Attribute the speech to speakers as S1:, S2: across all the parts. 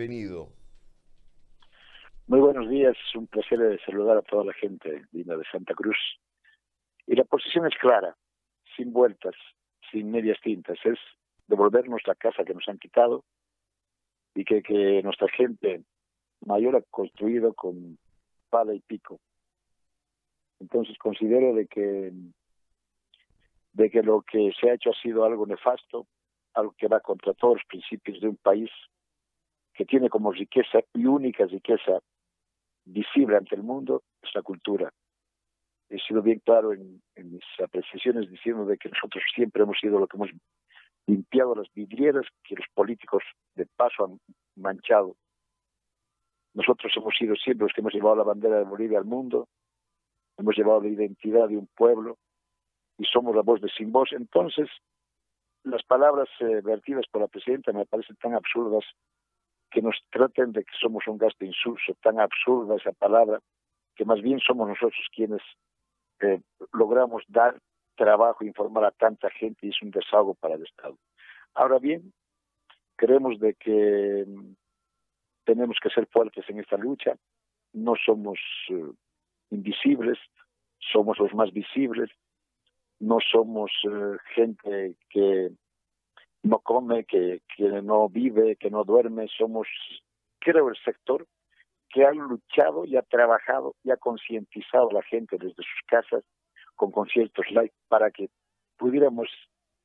S1: bienvenido.
S2: Muy buenos días, es un placer saludar a toda la gente de Santa Cruz. Y la posición es clara, sin vueltas, sin medias tintas, es devolvernos la casa que nos han quitado y que, que nuestra gente mayor ha construido con pala y pico. Entonces considero de que de que lo que se ha hecho ha sido algo nefasto, algo que va contra todos los principios de un país que tiene como riqueza y única riqueza visible ante el mundo es la cultura. He sido bien claro en, mis apreciaciones diciendo de que nosotros siempre hemos sido lo que hemos limpiado las vidrieras que los políticos de paso han manchado. Nosotros hemos sido siempre los que hemos llevado la bandera de Bolivia al mundo, hemos llevado la identidad de un pueblo y somos la voz de sin voz. Entonces, las palabras eh, vertidas por la presidenta me parecen tan absurdas que nos traten de que somos un gasto insulso, tan absurda esa palabra, que más bien somos nosotros quienes eh, logramos dar trabajo, informar a tanta gente y es un desahogo para el Estado. Ahora bien, creemos de que mm, tenemos que ser fuertes en esta lucha, no somos eh, invisibles, somos los más visibles, no somos eh, gente que no come, que, que no vive, que no duerme, somos, creo, el sector que ha luchado y ha trabajado y ha concientizado a la gente desde sus casas con conciertos live para que pudiéramos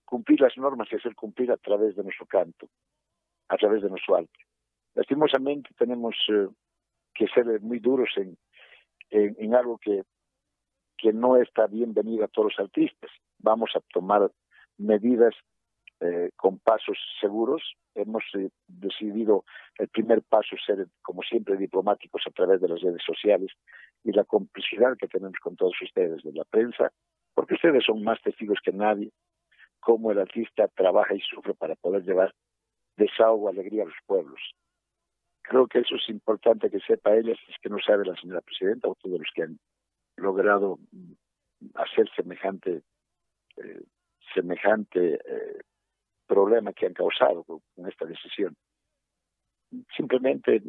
S2: cumplir las normas y hacer cumplir a través de nuestro canto, a través de nuestro arte. Lastimosamente tenemos eh, que ser muy duros en, en algo que que no está bienvenido a todos los artistas. Vamos a tomar medidas eh, con pasos seguros. Hemos eh, decidido el primer paso ser, como siempre, diplomáticos a través de las redes sociales y la complicidad que tenemos con todos ustedes de la prensa, porque ustedes son más testigos que nadie cómo el artista trabaja y sufre para poder llevar desahogo, alegría a los pueblos. Creo que eso es importante que sepa ella, es que no sabe la señora presidenta o todos los que han logrado hacer semejante eh, semejante eh, problema que han causado con, esta decisión. Simplemente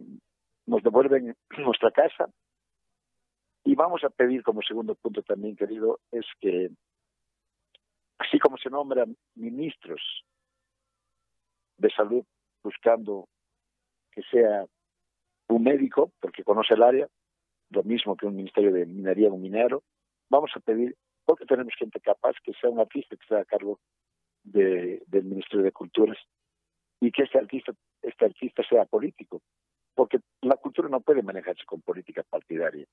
S2: nos devuelven nuestra casa y vamos a pedir como segundo punto también, querido, es que así como se nombran ministros de salud buscando que sea un médico, porque conoce el área, lo mismo que un ministerio de minería, un minero. Vamos a pedir, porque tenemos gente capaz, que sea un artista que sea a cargo de, del Ministerio de Culturas y que este artista, este artista sea político, porque la cultura no puede manejarse con política partidaria.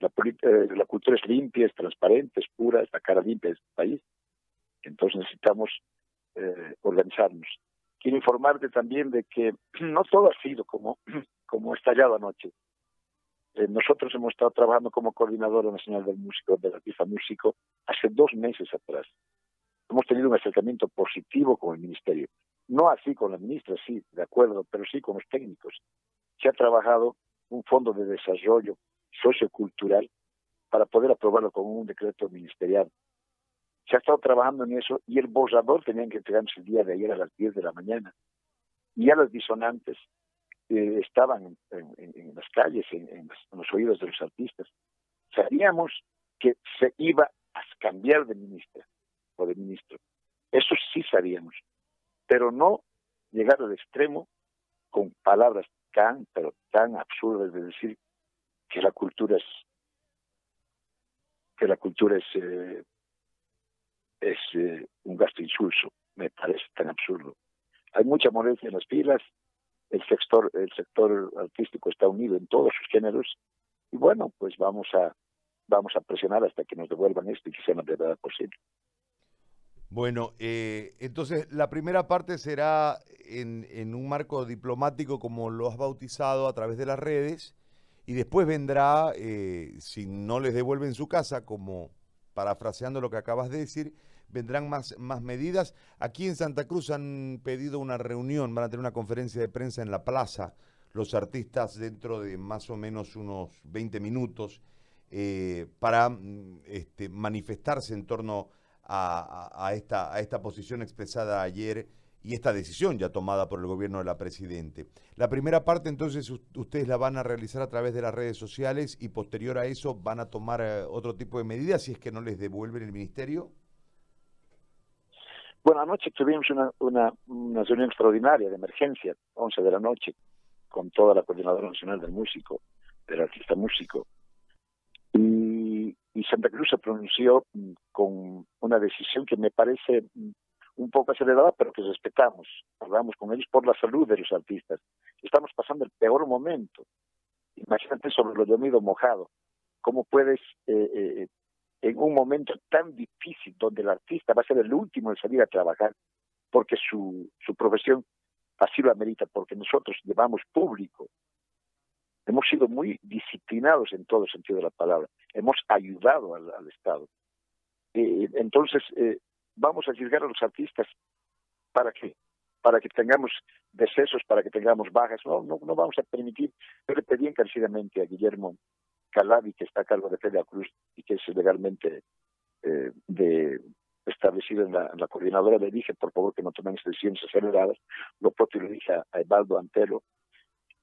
S2: La, eh, la cultura es limpia, es transparente, es pura, es la cara limpia de este país. Entonces necesitamos eh, organizarnos. Quiero informarte también de que no todo ha sido como, como estallado anoche. Eh, nosotros hemos estado trabajando como coordinador nacional del músico, de la FIFA Músico, hace dos meses atrás. Hemos tenido un acercamiento positivo con el Ministerio. No así con la ministra, sí, de acuerdo, pero sí con los técnicos. Se ha trabajado un fondo de desarrollo sociocultural para poder aprobarlo con un decreto ministerial. Se ha estado trabajando en eso y el borrador tenían que entregarse el día de ayer a las 10 de la mañana. Y ya las disonantes eh, estaban en, las calles, en, los oídos de los artistas. Sabíamos que se iba a cambiar de ministra o de ministro. Eso sí sabíamos, pero no llegar al extremo con palabras tan, pero tan absurdas de decir que la cultura es que la cultura es eh, eh, un gasto insulso. Me parece tan absurdo. Hay mucha molestia en las filas, el sector, el sector artístico está unido en todos sus géneros y bueno, pues vamos a, vamos a presionar hasta que nos devuelvan esto y que sea la verdad posible.
S1: Bueno, eh, entonces la primera parte será en, un marco diplomático como lo has bautizado a través de las redes y después vendrá, eh, si no les devuelven su casa, como parafraseando lo que acabas de decir, vendrán más, más medidas. Aquí en Santa Cruz han pedido una reunión, van a tener una conferencia de prensa en la plaza, los artistas dentro de más o menos unos 20 minutos, eh, para mm, este, manifestarse en torno a, esta, a esta posición expresada ayer y esta decisión ya tomada por el gobierno de la Presidente. La primera parte entonces ustedes la van a realizar a través de las redes sociales y posterior a eso van a tomar eh, otro tipo de medidas si es que no les devuelven el ministerio.
S2: Bueno, anoche tuvimos una, una, una reunión extraordinaria de emergencia, 11 de la noche, con toda la Coordinadora Nacional del Músico, del Artista Músico. Y, Santa Cruz se pronunció mm, con una decisión que me parece mm, un poco acelerada, pero que respetamos. Hablamos con ellos por la salud de los artistas. Estamos pasando el peor momento. Imagínate sobre lo de mojado. ¿Cómo puedes, eh, eh, en un momento tan difícil, donde el artista va a ser el último en salir a trabajar, porque su, su profesión así lo amerita, porque nosotros llevamos público, hemos sido muy disciplinados en todo sentido de la palabra, hemos ayudado al, Estado. Eh, entonces, vamos a arriesgar a los artistas para qué? Para que tengamos decesos, para que tengamos bajas. No, no, no vamos a permitir. Yo le pedí encarecidamente a Guillermo Calabi, que está a cargo de Feria Cruz y que es legalmente eh, de, establecido en la, coordinadora, le dije, por favor, que no tomen decisiones aceleradas. Lo propio le dije a, Evaldo Antelo,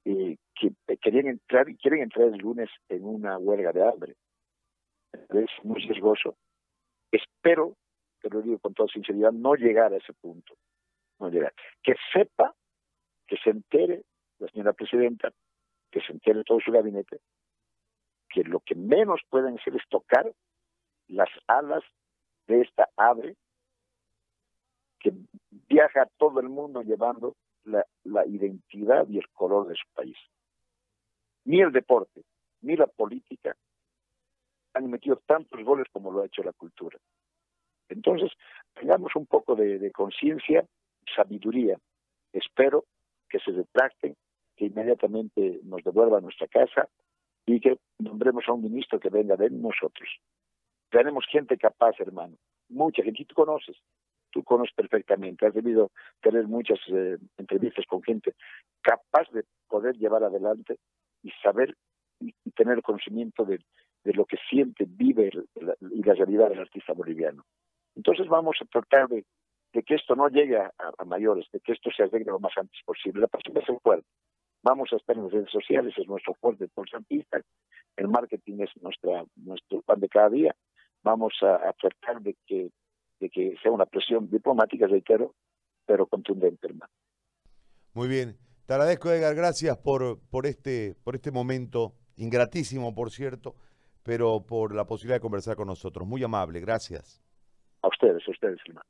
S2: eh, que querían entrar y quieren entrar el lunes en una huelga de hambre. Es muy riesgoso. Espero te lo digo con toda sinceridad, no llegar a ese punto. No llegar. Que sepa, que se entere la señora presidenta, que se entere todo su gabinete, que lo que menos pueden hacer es tocar las alas de esta ave que viaja a todo el mundo llevando la, la identidad y el color de su país. Ni el deporte, ni la política han metido tantos goles como lo ha hecho la cultura. Entonces, tengamos un poco de, conciencia, sabiduría. Espero que se retracten, que inmediatamente nos devuelvan nuestra casa y que nombremos a un ministro que venga de nosotros. Tenemos gente capaz, hermano, mucha gente, tú conoces, tú conoces perfectamente, has debido tener muchas eh, entrevistas con gente capaz de poder llevar adelante y saber y, tener conocimiento de, lo que siente, vive y la realidad del artista boliviano. Entonces vamos a tratar de, que esto no llegue a, mayores, de que esto se arregle lo más antes posible. La pasión es el fuerte. Vamos a estar en las redes sociales, es nuestro fuerte por Santista. El marketing es nuestra, nuestro pan de cada día. Vamos a, tratar de que, de que sea una presión diplomática, reitero, pero contundente, hermano.
S1: Muy bien. Te agradezco, Edgar, gracias por, por, este, por este momento, ingratísimo, por cierto, pero por la posibilidad de conversar con nosotros. Muy amable, gracias.
S2: A ustedes, a ustedes, hermano.